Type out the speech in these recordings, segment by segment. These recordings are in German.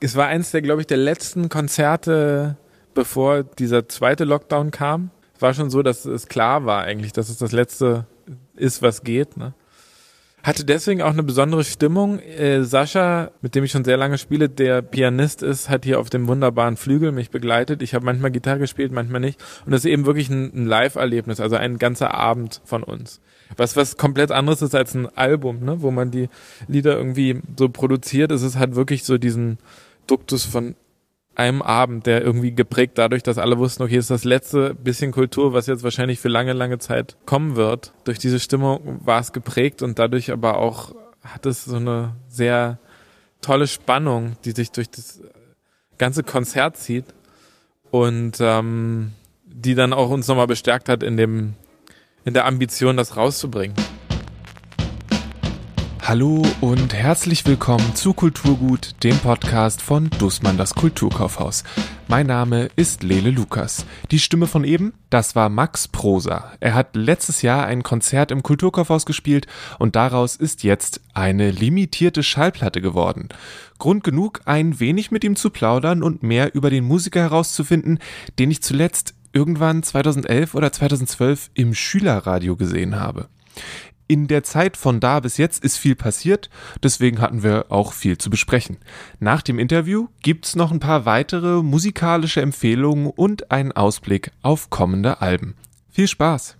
es war eins der, glaube ich, der letzten Konzerte, bevor dieser zweite Lockdown kam. Es war schon so, dass es klar war eigentlich, dass es das letzte ist, was geht. Ne? Hatte deswegen auch eine besondere Stimmung. Äh, Sascha, mit dem ich schon sehr lange spiele, der Pianist ist, hat hier auf dem wunderbaren Flügel mich begleitet. Ich habe manchmal Gitarre gespielt, manchmal nicht. Und das ist eben wirklich ein, ein Live-Erlebnis, also ein ganzer Abend von uns. Was was komplett anderes ist als ein Album, ne? wo man die Lieder irgendwie so produziert. Es ist halt wirklich so diesen Duktus von einem Abend, der irgendwie geprägt dadurch, dass alle wussten, okay, ist das letzte bisschen Kultur, was jetzt wahrscheinlich für lange, lange Zeit kommen wird. Durch diese Stimmung war es geprägt und dadurch aber auch hat es so eine sehr tolle Spannung, die sich durch das ganze Konzert zieht und ähm, die dann auch uns nochmal bestärkt hat in dem in der Ambition, das rauszubringen. Hallo und herzlich willkommen zu Kulturgut, dem Podcast von Dussmann das Kulturkaufhaus. Mein Name ist Lele Lukas. Die Stimme von eben, das war Max Prosa. Er hat letztes Jahr ein Konzert im Kulturkaufhaus gespielt und daraus ist jetzt eine limitierte Schallplatte geworden. Grund genug, ein wenig mit ihm zu plaudern und mehr über den Musiker herauszufinden, den ich zuletzt irgendwann 2011 oder 2012 im Schülerradio gesehen habe in der Zeit von da bis jetzt ist viel passiert, deswegen hatten wir auch viel zu besprechen. Nach dem Interview gibt's noch ein paar weitere musikalische Empfehlungen und einen Ausblick auf kommende Alben. Viel Spaß!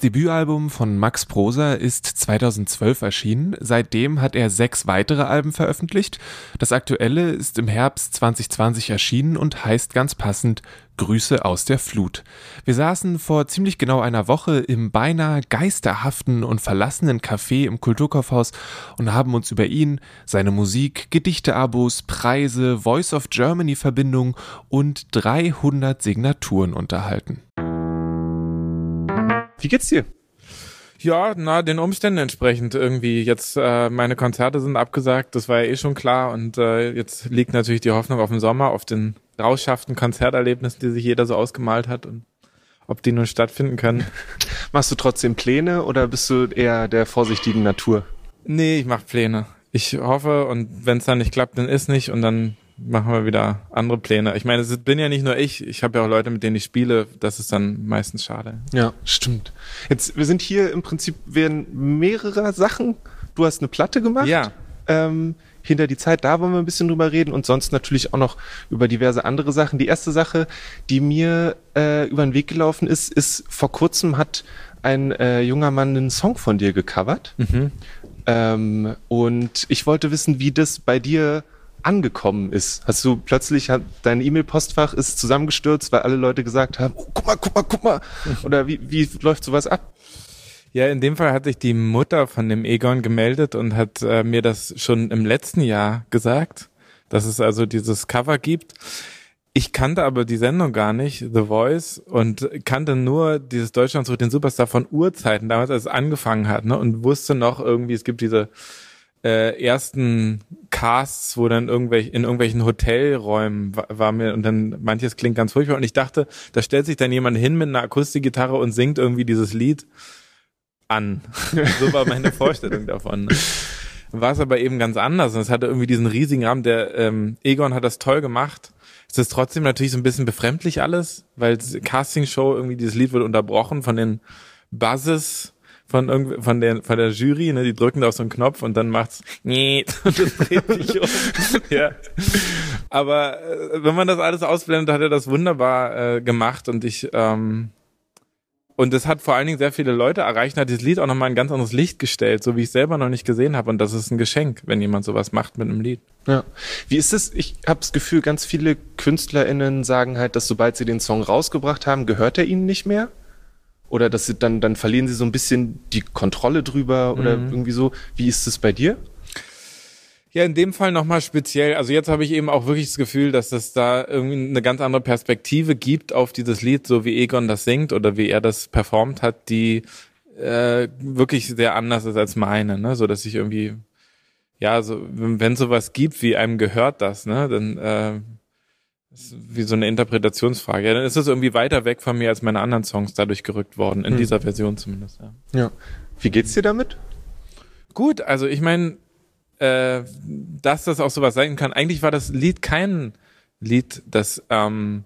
Das Debütalbum von Max Prosa ist 2012 erschienen. Seitdem hat er sechs weitere Alben veröffentlicht. Das aktuelle ist im Herbst 2020 erschienen und heißt ganz passend Grüße aus der Flut. Wir saßen vor ziemlich genau einer Woche im beinahe geisterhaften und verlassenen Café im Kulturkaufhaus und haben uns über ihn, seine Musik, Gedichteabos, Preise, Voice of Germany Verbindung und 300 Signaturen unterhalten. Wie geht's dir? Ja, na, den Umständen entsprechend irgendwie. Jetzt, äh, meine Konzerte sind abgesagt, das war ja eh schon klar. Und äh, jetzt liegt natürlich die Hoffnung auf den Sommer, auf den rauschhaften Konzerterlebnissen, die sich jeder so ausgemalt hat und ob die nun stattfinden können. Machst du trotzdem Pläne oder bist du eher der vorsichtigen Natur? Nee, ich mach Pläne. Ich hoffe und wenn es dann nicht klappt, dann ist nicht und dann machen wir wieder andere Pläne. Ich meine, es bin ja nicht nur ich, ich habe ja auch Leute, mit denen ich spiele, das ist dann meistens schade. Ja, stimmt. Jetzt, wir sind hier im Prinzip während mehrerer Sachen. Du hast eine Platte gemacht. Ja. Ähm, hinter die Zeit, da wollen wir ein bisschen drüber reden und sonst natürlich auch noch über diverse andere Sachen. Die erste Sache, die mir äh, über den Weg gelaufen ist, ist vor kurzem hat ein äh, junger Mann einen Song von dir gecovert. Mhm. Ähm, und ich wollte wissen, wie das bei dir angekommen ist? Hast du plötzlich, hat, dein E-Mail-Postfach ist zusammengestürzt, weil alle Leute gesagt haben, oh, guck mal, guck mal, guck mal. Oder wie, wie läuft sowas ab? Ja, in dem Fall hat sich die Mutter von dem Egon gemeldet und hat äh, mir das schon im letzten Jahr gesagt, dass es also dieses Cover gibt. Ich kannte aber die Sendung gar nicht, The Voice, und kannte nur dieses Deutschland sucht den Superstar von Urzeiten, damals als es angefangen hat, ne, und wusste noch irgendwie, es gibt diese äh, ersten Casts, wo dann irgendwelche in irgendwelchen Hotelräumen war, war mir und dann manches klingt ganz furchtbar und ich dachte, da stellt sich dann jemand hin mit einer Akustikgitarre und singt irgendwie dieses Lied an. so war meine Vorstellung davon. Ne? War es aber eben ganz anders und es hatte irgendwie diesen riesigen Rahmen. Der ähm, Egon hat das toll gemacht. Es ist trotzdem natürlich so ein bisschen befremdlich alles, weil Castingshow irgendwie dieses Lied wird unterbrochen von den Buzzes von irgend von der von der Jury, ne, die drücken da auf so einen Knopf und dann macht's nee und das dreht sich um. ja. Aber äh, wenn man das alles ausblendet, hat er das wunderbar äh, gemacht und ich ähm, und das hat vor allen Dingen sehr viele Leute erreicht und hat dieses Lied auch nochmal ein ganz anderes Licht gestellt, so wie ich selber noch nicht gesehen habe. Und das ist ein Geschenk, wenn jemand sowas macht mit einem Lied. Ja. Wie ist es? Ich habe das Gefühl, ganz viele KünstlerInnen sagen halt, dass sobald sie den Song rausgebracht haben, gehört er ihnen nicht mehr oder dass sie dann, dann verlieren sie so ein bisschen die Kontrolle drüber oder mhm. irgendwie so. Wie ist es bei dir? Ja, in dem Fall nochmal speziell. Also jetzt habe ich eben auch wirklich das Gefühl, dass es da irgendwie eine ganz andere Perspektive gibt auf dieses Lied, so wie Egon das singt oder wie er das performt hat, die äh, wirklich sehr anders ist als meine, ne? So dass ich irgendwie, ja, so wenn sowas gibt, wie einem gehört das, ne, dann äh, ist wie so eine Interpretationsfrage. Ja, dann ist es irgendwie weiter weg von mir als meine anderen Songs dadurch gerückt worden, in hm. dieser Version zumindest. Ja. ja. Wie geht's dir damit? Gut, also ich meine, äh, dass das auch sowas sein kann. Eigentlich war das Lied kein Lied, das ähm,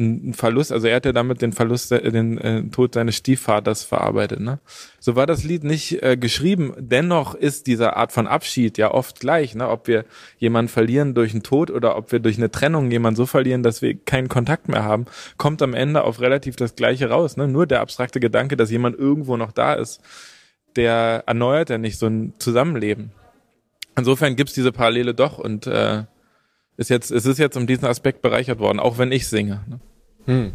ein Verlust, also er hat ja damit den Verlust, den äh, Tod seines Stiefvaters verarbeitet. Ne? So war das Lied nicht äh, geschrieben. Dennoch ist diese Art von Abschied ja oft gleich, ne? ob wir jemanden verlieren durch einen Tod oder ob wir durch eine Trennung jemanden so verlieren, dass wir keinen Kontakt mehr haben, kommt am Ende auf relativ das Gleiche raus. Ne? Nur der abstrakte Gedanke, dass jemand irgendwo noch da ist, der erneuert ja nicht so ein Zusammenleben. Insofern gibt's diese Parallele doch und äh, ist jetzt, es ist jetzt um diesen Aspekt bereichert worden, auch wenn ich singe. Ne? Hm.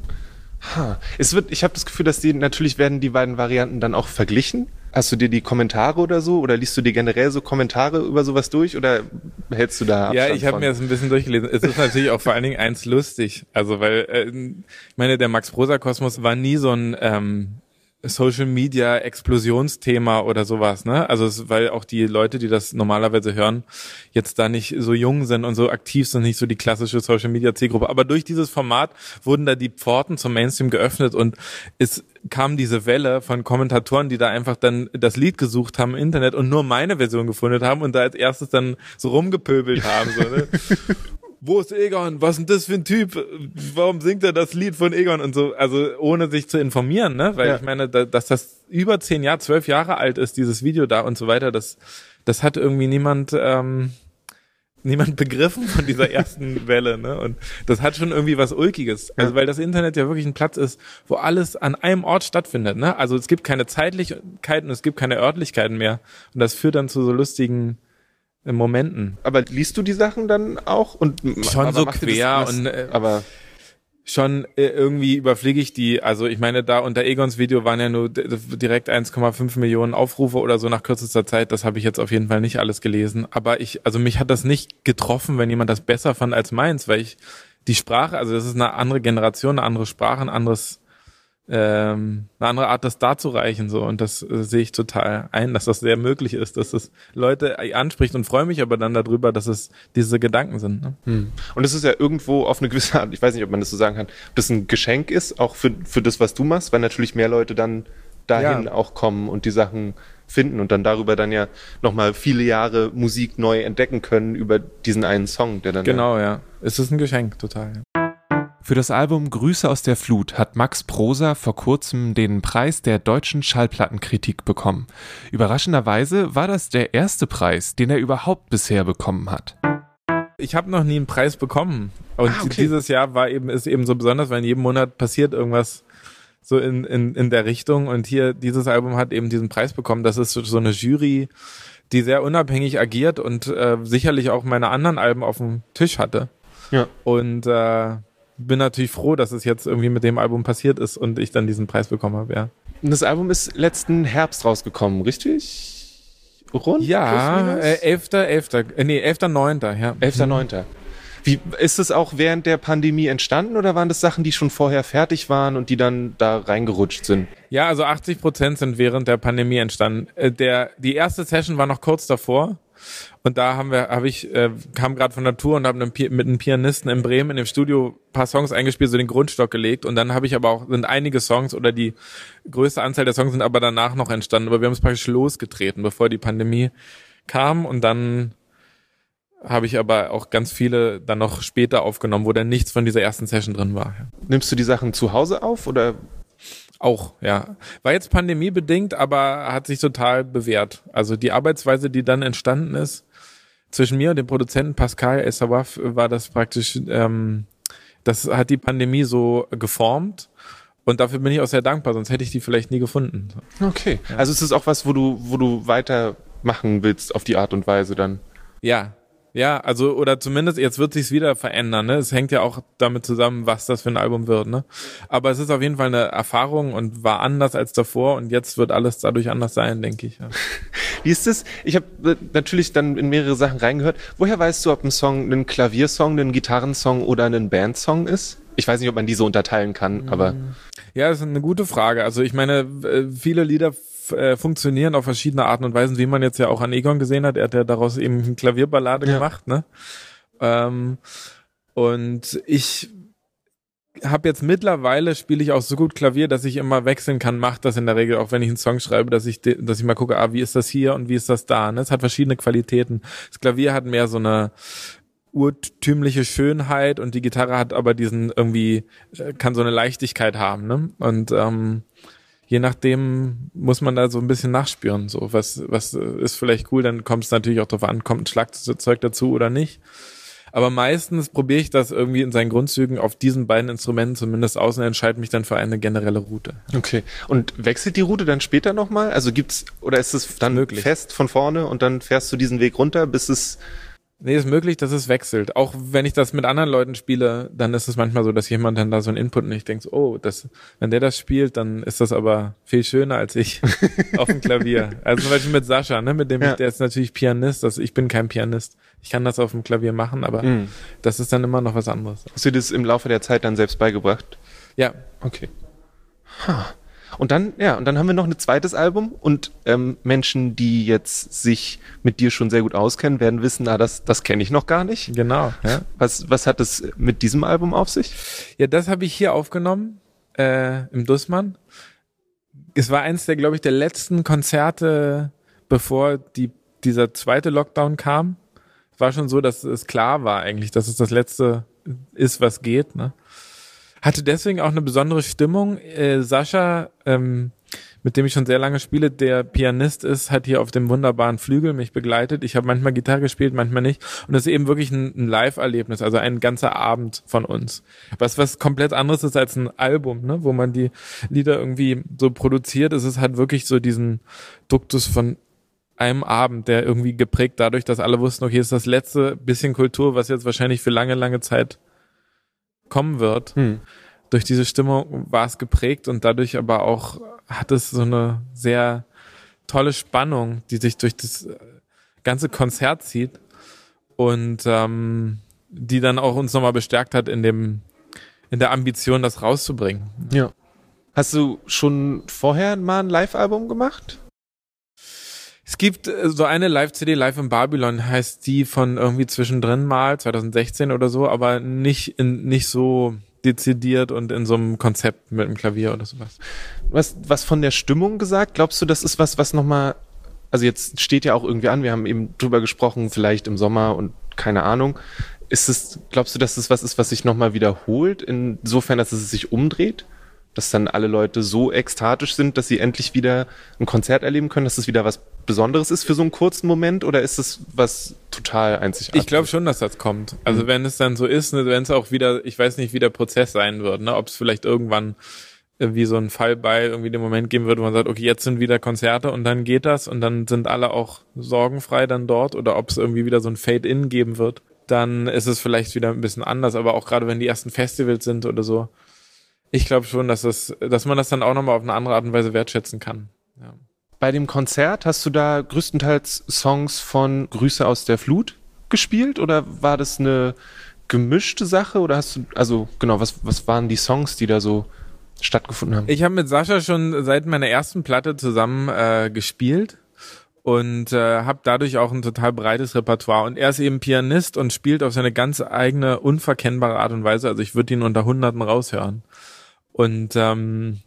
Ha. Es wird, ich habe das Gefühl, dass die natürlich werden die beiden Varianten dann auch verglichen. Hast du dir die Kommentare oder so oder liest du dir generell so Kommentare über sowas durch oder hältst du da Abstand Ja, ich habe mir das ein bisschen durchgelesen. Es ist natürlich auch vor allen Dingen eins lustig. Also weil äh, ich meine, der Max Prosa Kosmos war nie so ein ähm, Social Media Explosionsthema oder sowas, ne? Also es, weil auch die Leute, die das normalerweise hören, jetzt da nicht so jung sind und so aktiv sind, nicht so die klassische Social Media Zielgruppe. Aber durch dieses Format wurden da die Pforten zum Mainstream geöffnet und es kam diese Welle von Kommentatoren, die da einfach dann das Lied gesucht haben im Internet und nur meine Version gefunden haben und da als erstes dann so rumgepöbelt haben. So, ne? wo ist Egon? Was ist denn das für ein Typ? Warum singt er das Lied von Egon und so? Also ohne sich zu informieren, ne? Weil ja. ich meine, da, dass das über zehn Jahre, zwölf Jahre alt ist, dieses Video da und so weiter, das, das hat irgendwie niemand, ähm, niemand begriffen von dieser ersten Welle, ne? Und das hat schon irgendwie was Ulkiges. Also weil das Internet ja wirklich ein Platz ist, wo alles an einem Ort stattfindet, ne? Also es gibt keine Zeitlichkeiten, es gibt keine Örtlichkeiten mehr. Und das führt dann zu so lustigen Momenten. Aber liest du die Sachen dann auch und schon so quer und äh, aber schon äh, irgendwie überfliege ich die. Also ich meine, da unter Egons Video waren ja nur direkt 1,5 Millionen Aufrufe oder so nach kürzester Zeit. Das habe ich jetzt auf jeden Fall nicht alles gelesen. Aber ich, also mich hat das nicht getroffen, wenn jemand das besser fand als meins, weil ich die Sprache, also das ist eine andere Generation, eine andere Sprache, ein anderes ähm, eine andere Art, das darzureichen so und das äh, sehe ich total ein, dass das sehr möglich ist, dass das Leute anspricht und freue mich aber dann darüber, dass es diese Gedanken sind. Ne? Hm. Und es ist ja irgendwo auf eine gewisse Art, ich weiß nicht, ob man das so sagen kann, ob das ein Geschenk ist, auch für, für das, was du machst, weil natürlich mehr Leute dann dahin ja. auch kommen und die Sachen finden und dann darüber dann ja nochmal viele Jahre Musik neu entdecken können über diesen einen Song, der dann. Genau, ja. ja. Es ist ein Geschenk, total. Ja. Für das Album Grüße aus der Flut hat Max Prosa vor kurzem den Preis der deutschen Schallplattenkritik bekommen. Überraschenderweise war das der erste Preis, den er überhaupt bisher bekommen hat. Ich habe noch nie einen Preis bekommen und ah, okay. dieses Jahr war eben ist eben so besonders, weil in jedem Monat passiert irgendwas so in, in, in der Richtung und hier dieses Album hat eben diesen Preis bekommen. Das ist so eine Jury, die sehr unabhängig agiert und äh, sicherlich auch meine anderen Alben auf dem Tisch hatte. Ja. Und äh, bin natürlich froh, dass es jetzt irgendwie mit dem Album passiert ist und ich dann diesen Preis bekommen habe, ja. Und das Album ist letzten Herbst rausgekommen, richtig? Rund? Ja, äh, 11. 11. Äh, nee, 11.9. Ja. 11.9. Wie, ist es auch während der Pandemie entstanden oder waren das Sachen, die schon vorher fertig waren und die dann da reingerutscht sind? Ja, also 80 Prozent sind während der Pandemie entstanden. Äh, der, die erste Session war noch kurz davor und da haben wir, habe ich, äh, kam gerade von Tour und habe mit einem Pianisten in Bremen in dem Studio paar Songs eingespielt, so den Grundstock gelegt. Und dann habe ich aber auch, sind einige Songs oder die größte Anzahl der Songs sind aber danach noch entstanden. Aber wir haben es praktisch losgetreten, bevor die Pandemie kam. Und dann habe ich aber auch ganz viele dann noch später aufgenommen, wo dann nichts von dieser ersten Session drin war. Nimmst du die Sachen zu Hause auf oder auch, ja. War jetzt pandemiebedingt, aber hat sich total bewährt. Also die Arbeitsweise, die dann entstanden ist, zwischen mir und dem Produzenten Pascal Essawaf war das praktisch, ähm, das hat die Pandemie so geformt. Und dafür bin ich auch sehr dankbar, sonst hätte ich die vielleicht nie gefunden. Okay. Ja. Also ist es auch was, wo du, wo du weitermachen willst auf die Art und Weise dann? Ja, ja, also oder zumindest jetzt wird sich's wieder verändern. Ne? Es hängt ja auch damit zusammen, was das für ein Album wird. Ne? Aber es ist auf jeden Fall eine Erfahrung und war anders als davor und jetzt wird alles dadurch anders sein, denke ich. Ja. Wie ist das? Ich habe äh, natürlich dann in mehrere Sachen reingehört. Woher weißt du, ob ein Song ein Klaviersong, ein Gitarrensong oder ein Bandsong ist? Ich weiß nicht, ob man die so unterteilen kann, aber. Ja, das ist eine gute Frage. Also ich meine, äh, viele Lieder äh, funktionieren auf verschiedene Arten und Weisen, wie man jetzt ja auch an Egon gesehen hat. Er hat ja daraus eben eine Klavierballade ja. gemacht, ne? Ähm, und ich habe jetzt mittlerweile spiele ich auch so gut Klavier, dass ich immer wechseln kann. Macht das in der Regel auch, wenn ich einen Song schreibe, dass ich, dass ich mal gucke, ah, wie ist das hier und wie ist das da. Ne? Es hat verschiedene Qualitäten. Das Klavier hat mehr so eine urtümliche Schönheit und die Gitarre hat aber diesen irgendwie äh, kann so eine Leichtigkeit haben. Ne? Und ähm, je nachdem muss man da so ein bisschen nachspüren. So was was ist vielleicht cool, dann kommt es natürlich auch darauf an, kommt ein Schlagzeug dazu oder nicht. Aber meistens probiere ich das irgendwie in seinen Grundzügen auf diesen beiden Instrumenten zumindest aus und entscheide mich dann für eine generelle Route. Okay. Und wechselt die Route dann später nochmal? Also gibt's, oder ist es dann möglich fest von vorne und dann fährst du diesen Weg runter, bis es Nee, ist möglich, dass es wechselt. Auch wenn ich das mit anderen Leuten spiele, dann ist es manchmal so, dass jemand dann da so ein Input und ich denke, oh, das, wenn der das spielt, dann ist das aber viel schöner als ich auf dem Klavier. Also zum Beispiel mit Sascha, ne, mit dem ja. ich, der ist natürlich Pianist, also ich bin kein Pianist. Ich kann das auf dem Klavier machen, aber mhm. das ist dann immer noch was anderes. Hast du das im Laufe der Zeit dann selbst beigebracht? Ja. Okay. Huh. Und dann, ja, und dann haben wir noch ein zweites Album und ähm, Menschen, die jetzt sich mit dir schon sehr gut auskennen, werden wissen, ah, das, das kenne ich noch gar nicht. Genau. Ja. Was, was hat es mit diesem Album auf sich? Ja, das habe ich hier aufgenommen, äh, im Dussmann. Es war eins der, glaube ich, der letzten Konzerte, bevor die, dieser zweite Lockdown kam. Es war schon so, dass es klar war eigentlich, dass es das letzte ist, was geht. Ne? Hatte deswegen auch eine besondere Stimmung. Äh, Sascha, ähm, mit dem ich schon sehr lange spiele, der Pianist ist, hat hier auf dem wunderbaren Flügel mich begleitet. Ich habe manchmal Gitarre gespielt, manchmal nicht. Und das ist eben wirklich ein, ein Live-Erlebnis, also ein ganzer Abend von uns. Was was komplett anderes ist als ein Album, ne? wo man die Lieder irgendwie so produziert. Es ist halt wirklich so diesen Duktus von einem Abend, der irgendwie geprägt dadurch, dass alle wussten, okay, ist das letzte bisschen Kultur, was jetzt wahrscheinlich für lange, lange Zeit kommen wird. Hm. Durch diese Stimmung war es geprägt und dadurch aber auch hat es so eine sehr tolle Spannung, die sich durch das ganze Konzert zieht und ähm, die dann auch uns nochmal bestärkt hat in dem in der Ambition, das rauszubringen. Ja. Hast du schon vorher mal ein Live-Album gemacht? Es gibt äh, so eine Live-CD, Live in Babylon heißt die von irgendwie zwischendrin mal, 2016 oder so, aber nicht in, nicht so dezidiert und in so einem Konzept mit einem Klavier oder sowas. Was, was von der Stimmung gesagt? Glaubst du, das ist was, was nochmal, also jetzt steht ja auch irgendwie an, wir haben eben drüber gesprochen, vielleicht im Sommer und keine Ahnung. Ist es, glaubst du, dass das was ist, was sich nochmal wiederholt, insofern, dass es sich umdreht? dass dann alle Leute so ekstatisch sind, dass sie endlich wieder ein Konzert erleben können, dass es wieder was Besonderes ist für so einen kurzen Moment oder ist es was total einzigartiges? Ich glaube schon, dass das kommt. Also mhm. wenn es dann so ist, ne, wenn es auch wieder, ich weiß nicht, wie der Prozess sein wird, ne, ob es vielleicht irgendwann wie so ein Fallbeil irgendwie den Moment geben wird, wo man sagt, okay, jetzt sind wieder Konzerte und dann geht das und dann sind alle auch sorgenfrei dann dort oder ob es irgendwie wieder so ein Fade-In geben wird, dann ist es vielleicht wieder ein bisschen anders, aber auch gerade wenn die ersten Festivals sind oder so, ich glaube schon, dass das, dass man das dann auch nochmal auf eine andere Art und Weise wertschätzen kann. Ja. Bei dem Konzert hast du da größtenteils Songs von Grüße aus der Flut gespielt oder war das eine gemischte Sache oder hast du, also genau, was, was waren die Songs, die da so stattgefunden haben? Ich habe mit Sascha schon seit meiner ersten Platte zusammen äh, gespielt und äh, habe dadurch auch ein total breites Repertoire. Und er ist eben Pianist und spielt auf seine ganz eigene, unverkennbare Art und Weise. Also ich würde ihn unter Hunderten raushören. Und ähm,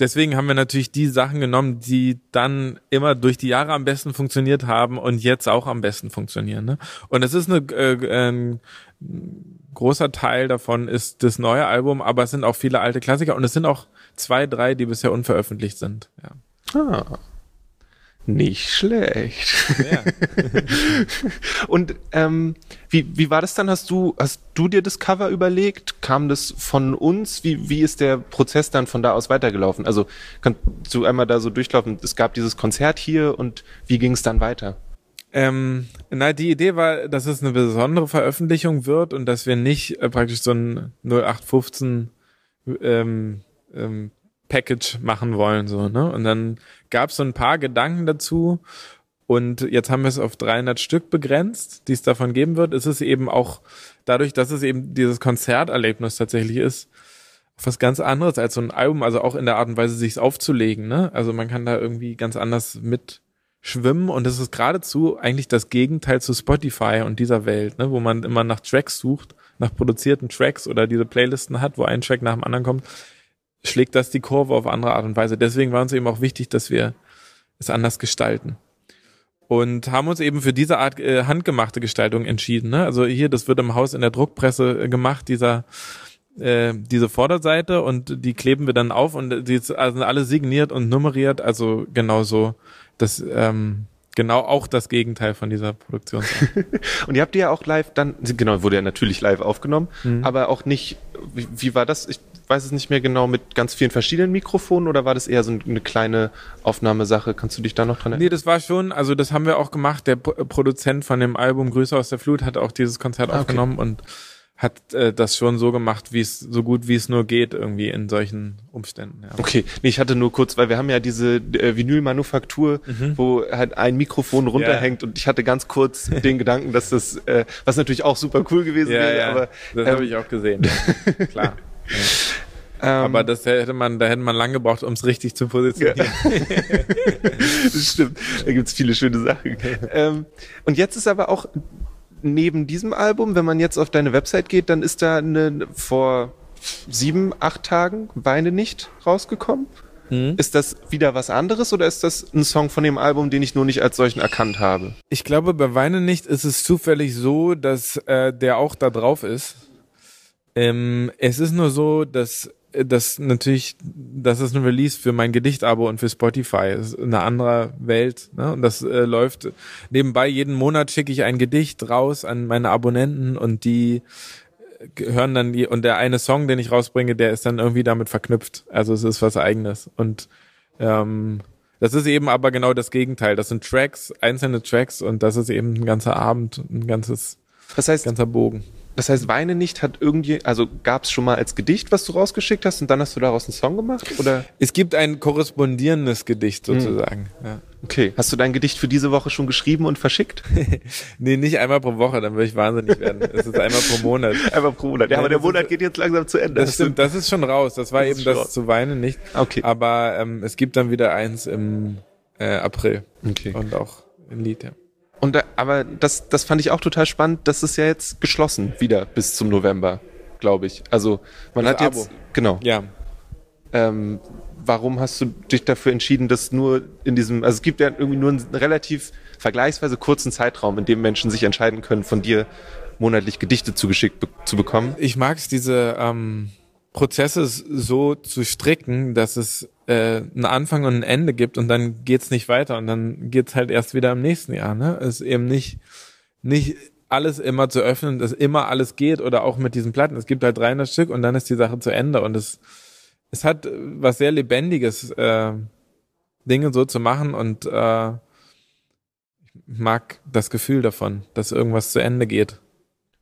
deswegen haben wir natürlich die Sachen genommen, die dann immer durch die Jahre am besten funktioniert haben und jetzt auch am besten funktionieren. Ne? Und es ist eine, äh, ein großer Teil davon ist das neue Album, aber es sind auch viele alte Klassiker und es sind auch zwei, drei, die bisher unveröffentlicht sind. Ja. Ah. Nicht schlecht. Ja. und ähm, wie, wie war das dann? Hast du, hast du dir das Cover überlegt? Kam das von uns? Wie, wie ist der Prozess dann von da aus weitergelaufen? Also kannst du einmal da so durchlaufen? Es gab dieses Konzert hier und wie ging es dann weiter? Ähm, na, die Idee war, dass es eine besondere Veröffentlichung wird und dass wir nicht äh, praktisch so ein 0815 ähm, ähm, Package machen wollen, so, ne? Und dann gab es so ein paar Gedanken dazu Und jetzt haben wir es auf 300 Stück begrenzt, die es davon geben wird. Es ist eben auch dadurch, dass es eben dieses Konzerterlebnis tatsächlich ist, was ganz anderes als so ein Album, also auch in der Art und Weise, sich aufzulegen. Ne? Also man kann da irgendwie ganz anders mit schwimmen und es ist geradezu eigentlich das Gegenteil zu Spotify und dieser Welt, ne? wo man immer nach Tracks sucht, nach produzierten Tracks oder diese Playlisten hat, wo ein Track nach dem anderen kommt, schlägt das die Kurve auf andere Art und Weise. Deswegen war uns eben auch wichtig, dass wir es anders gestalten und haben uns eben für diese Art äh, handgemachte Gestaltung entschieden. Ne? Also hier, das wird im Haus in der Druckpresse äh, gemacht, dieser äh, diese Vorderseite und die kleben wir dann auf und die sind also alle signiert und nummeriert, also genauso das ähm, genau auch das Gegenteil von dieser Produktion. und ihr habt die ja auch live dann, genau, wurde ja natürlich live aufgenommen, mhm. aber auch nicht, wie, wie war das? Ich weiß es nicht mehr genau, mit ganz vielen verschiedenen Mikrofonen oder war das eher so eine kleine Aufnahmesache? Kannst du dich da noch dran erinnern? Nee, das war schon, also das haben wir auch gemacht. Der Produzent von dem Album Grüße aus der Flut hat auch dieses Konzert ah, aufgenommen okay. und hat äh, das schon so gemacht, wie es so gut wie es nur geht irgendwie in solchen Umständen. Ja. Okay, nee, ich hatte nur kurz, weil wir haben ja diese äh, Vinylmanufaktur, mhm. wo halt ein Mikrofon runterhängt ja. und ich hatte ganz kurz den Gedanken, dass das, äh, was natürlich auch super cool gewesen ja, wäre, ja. aber das ähm, habe ich auch gesehen. Klar. Ähm, aber das hätte man, da hätte man lange gebraucht, um es richtig zu positionieren. das stimmt. Da gibt's viele schöne Sachen. Ähm, und jetzt ist aber auch neben diesem Album, wenn man jetzt auf deine Website geht, dann ist da eine vor sieben, acht Tagen Weine nicht rausgekommen. Mhm. Ist das wieder was anderes oder ist das ein Song von dem Album, den ich nur nicht als solchen erkannt habe? Ich glaube, bei Weine nicht ist es zufällig so, dass äh, der auch da drauf ist. Ähm, es ist nur so, dass das natürlich, das ist ein Release für mein Gedichtabo und für Spotify. Das ist eine andere Welt. Ne? Und das äh, läuft nebenbei. Jeden Monat schicke ich ein Gedicht raus an meine Abonnenten und die hören dann die, und der eine Song, den ich rausbringe, der ist dann irgendwie damit verknüpft. Also es ist was eigenes. Und ähm, das ist eben aber genau das Gegenteil. Das sind Tracks, einzelne Tracks und das ist eben ein ganzer Abend, ein ganzes, das heißt, ganzer Bogen. Das heißt, Weine nicht hat irgendwie, also gab es schon mal als Gedicht, was du rausgeschickt hast und dann hast du daraus einen Song gemacht? Oder? Es gibt ein korrespondierendes Gedicht hm. sozusagen. Hm. Ja. Okay. Hast du dein Gedicht für diese Woche schon geschrieben und verschickt? nee, nicht einmal pro Woche, dann würde ich wahnsinnig werden. Es ist einmal pro Monat. einmal pro Monat. Ja, aber der Monat geht jetzt langsam zu Ende. Das stimmt, das ist schon raus. Das war das eben das raus. zu weinen nicht. Okay. Aber ähm, es gibt dann wieder eins im äh, April. Okay. Und auch ein Lied, ja. Und da, aber das, das fand ich auch total spannend. Das ist ja jetzt geschlossen wieder bis zum November, glaube ich. Also man das hat Abo. jetzt genau. Ja. Ähm, warum hast du dich dafür entschieden, dass nur in diesem, also es gibt ja irgendwie nur einen relativ vergleichsweise kurzen Zeitraum, in dem Menschen sich entscheiden können, von dir monatlich Gedichte zugeschickt be zu bekommen? Ich mag es, diese ähm, Prozesse so zu stricken, dass es äh, einen Anfang und ein Ende gibt und dann geht's nicht weiter und dann geht's halt erst wieder im nächsten Jahr. Ne? Es ist eben nicht nicht alles immer zu öffnen, dass immer alles geht oder auch mit diesen Platten. Es gibt halt 300 Stück und dann ist die Sache zu Ende und es es hat was sehr lebendiges, äh, Dinge so zu machen und äh, ich mag das Gefühl davon, dass irgendwas zu Ende geht.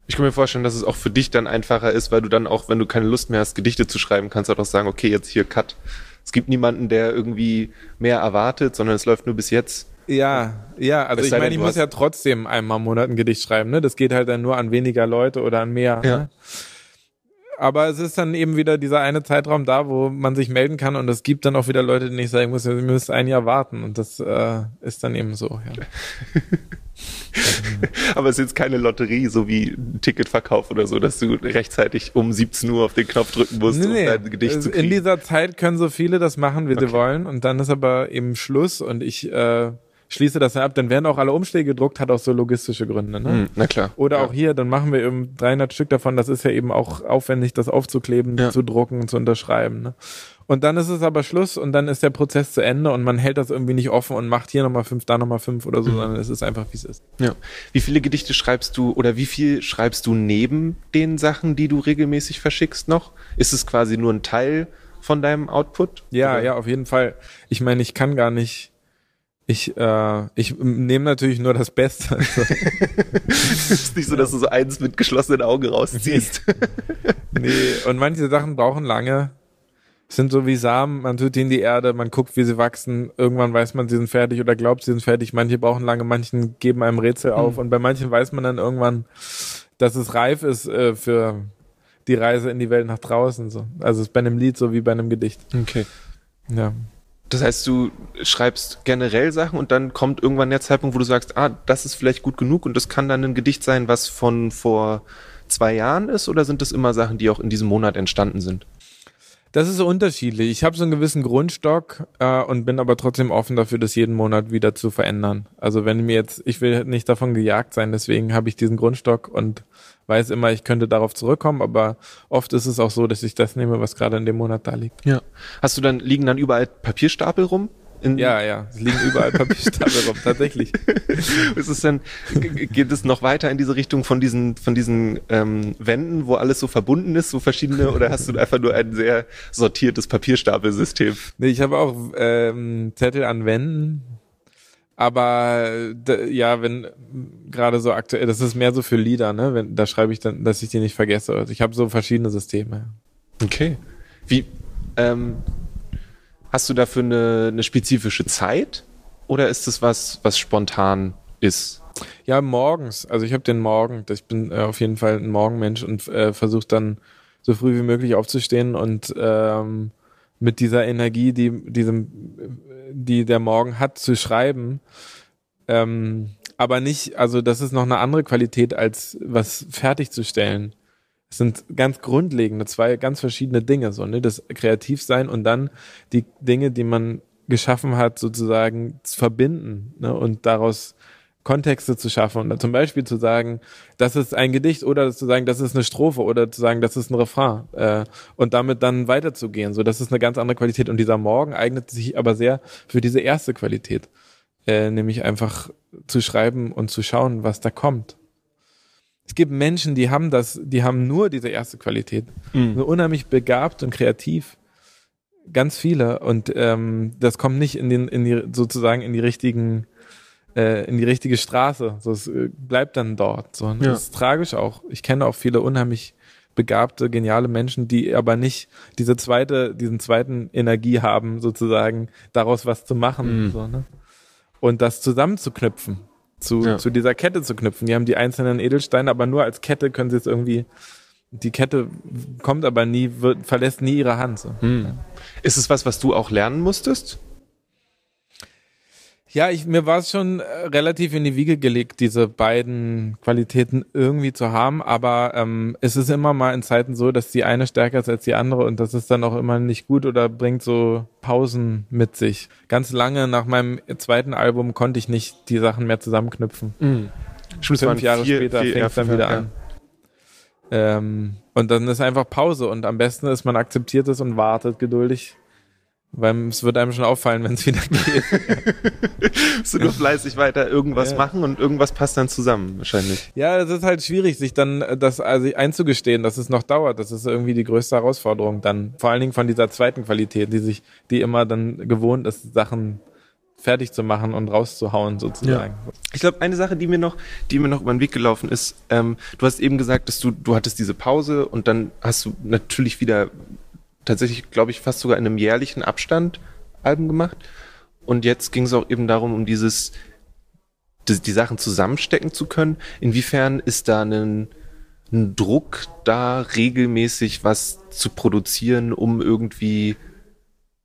Ich kann mir vorstellen, dass es auch für dich dann einfacher ist, weil du dann auch, wenn du keine Lust mehr hast, Gedichte zu schreiben, kannst du auch sagen, okay, jetzt hier Cut. Es gibt niemanden, der irgendwie mehr erwartet, sondern es läuft nur bis jetzt. Ja, ja, also ich meine, ich muss ja trotzdem einmal im Monat ein Gedicht schreiben, ne? Das geht halt dann nur an weniger Leute oder an mehr. Ja. Ne? Aber es ist dann eben wieder dieser eine Zeitraum da, wo man sich melden kann und es gibt dann auch wieder Leute, denen ich sagen muss, ihr müsst ein Jahr warten und das äh, ist dann eben so, ja. Aber es ist jetzt keine Lotterie, so wie ein Ticketverkauf oder so, dass du rechtzeitig um 17 Uhr auf den Knopf drücken musst, nee, um dein Gedicht zu kriegen. In dieser Zeit können so viele das machen, wie okay. sie wollen und dann ist aber eben Schluss und ich äh, schließe das ab, dann werden auch alle Umschläge gedruckt, hat auch so logistische Gründe. Ne? Mm, na klar. Oder ja. auch hier, dann machen wir eben 300 Stück davon, das ist ja eben auch aufwendig, das aufzukleben, ja. zu drucken und zu unterschreiben. Ne? Und dann ist es aber Schluss und dann ist der Prozess zu Ende und man hält das irgendwie nicht offen und macht hier nochmal fünf, da nochmal fünf oder so, mhm. sondern es ist einfach, wie es ist. Ja. Wie viele Gedichte schreibst du oder wie viel schreibst du neben den Sachen, die du regelmäßig verschickst noch? Ist es quasi nur ein Teil von deinem Output? Ja, oder? ja, auf jeden Fall. Ich meine, ich kann gar nicht ich, äh, ich nehme natürlich nur das Beste. Also. es ist nicht so, dass du so eins mit geschlossenen Augen rausziehst. nee, und manche Sachen brauchen lange. sind so wie Samen, man tut die in die Erde, man guckt, wie sie wachsen, irgendwann weiß man, sie sind fertig oder glaubt, sie sind fertig. Manche brauchen lange, manchen geben einem Rätsel auf Mhm. und bei manchen weiß man dann irgendwann, dass es reif ist äh, für die Reise in die Welt nach draußen. So. Also es ist bei einem Lied so wie bei einem Gedicht. Okay. Ja. Das heißt, du schreibst generell Sachen und dann kommt irgendwann der Zeitpunkt, wo du sagst, ah, das ist vielleicht gut genug und das kann dann ein Gedicht sein, was von vor zwei Jahren ist oder sind das immer Sachen, die auch in diesem Monat entstanden sind? Das ist so unterschiedlich. Ich habe so einen gewissen Grundstock äh, und bin aber trotzdem offen dafür, das jeden Monat wieder zu verändern. Also wenn mir jetzt, ich will nicht davon gejagt sein, deswegen habe ich diesen Grundstock und weiß immer, ich könnte darauf zurückkommen, aber oft ist es auch so, dass ich das nehme, was gerade in dem Monat da liegt. Ja. Hast du dann, liegen dann überall Papierstapel rum? In, Ja, ja, es liegen überall Papierstapel rum, tatsächlich. Ist es denn, geht es noch weiter in diese Richtung von diesen, von diesen ähm, Wänden, wo alles so verbunden ist, so verschiedene, oder hast du einfach nur ein sehr sortiertes Papierstapelsystem? Nee, ich habe auch ähm, Zettel an Wänden, aber ja, wenn gerade so aktuell, das ist mehr so für Lieder, ne? Wenn, da schreibe ich dann, dass ich die nicht vergesse. Also ich habe so verschiedene Systeme. Okay. Wie, ähm, hast du dafür eine, eine spezifische Zeit? Oder ist es was, was spontan ist? Ja, morgens. Also ich habe den Morgen. Ich bin äh, auf jeden Fall ein Morgenmensch und äh, versuche dann so früh wie möglich aufzustehen und ähm, mit dieser Energie, die diesem, die der Morgen hat, zu schreiben. Ähm, aber nicht, also das ist noch eine andere Qualität, als was fertigzustellen. Sind ganz grundlegende, zwei ganz verschiedene Dinge, so, ne? Das Kreativsein und dann die Dinge, die man geschaffen hat, sozusagen zu verbinden, ne? Und daraus Kontexte zu schaffen und zum Beispiel zu sagen, das ist ein Gedicht oder zu sagen, das ist eine Strophe oder zu sagen, das ist ein Refrain äh, und damit dann weiterzugehen. So, das ist eine ganz andere Qualität und dieser Morgen eignet sich aber sehr für diese erste Qualität, äh, nämlich einfach zu schreiben und zu schauen, was da kommt. Es gibt Menschen, die haben das, die haben nur diese erste Qualität, so unheimlich begabt und kreativ, ganz viele und ähm, das kommt nicht in den, in die sozusagen in die richtigen äh, in die richtige Straße. So, es äh, bleibt dann dort. So. Und Ja. Das ist tragisch auch. Ich kenne auch viele unheimlich begabte, geniale Menschen, die aber nicht diese zweite, diesen zweiten Energie haben, sozusagen, daraus was zu machen. Mhm. So, ne? Und das zusammenzuknüpfen, zu, Ja. zu dieser Kette zu knüpfen. Die haben die einzelnen Edelsteine, aber nur als Kette können sie es irgendwie, die Kette kommt aber nie, wird, verlässt nie ihre Hand. So. Hm. Ist es was, was du auch lernen musstest? Ja, ich, mir war es schon äh, relativ in die Wiege gelegt, diese beiden Qualitäten irgendwie zu haben, aber ähm, es ist immer mal in Zeiten so, dass die eine stärker ist als die andere und das ist dann auch immer nicht gut oder bringt so Pausen mit sich. Ganz lange nach meinem zweiten Album konnte ich nicht die Sachen mehr zusammenknüpfen. Stimmt, Fünf Jahre später fängt es dann wieder an. Ähm, und dann ist einfach Pause und am besten ist, man akzeptiert es und wartet geduldig, weil es wird einem schon auffallen, wenn es wieder geht. Du nur fleißig weiter irgendwas Ja. machen und irgendwas passt dann zusammen, wahrscheinlich. Ja, es ist halt schwierig, sich dann äh, das also einzugestehen, dass es noch dauert. Das ist irgendwie die größte Herausforderung dann. Vor allen Dingen von dieser zweiten Qualität, die sich, die immer dann gewohnt ist, Sachen fertig zu machen und rauszuhauen sozusagen. Ich glaube, eine Sache, die mir noch, die mir noch über den Weg gelaufen ist, ähm, du hast eben gesagt, dass du, du hattest diese Pause und dann hast du natürlich wieder tatsächlich, glaube ich, fast sogar in einem jährlichen Abstand Alben gemacht. Und jetzt ging es auch eben darum, um dieses, die, die Sachen zusammenstecken zu können. Inwiefern ist da ein, ein Druck da, regelmäßig was zu produzieren, um irgendwie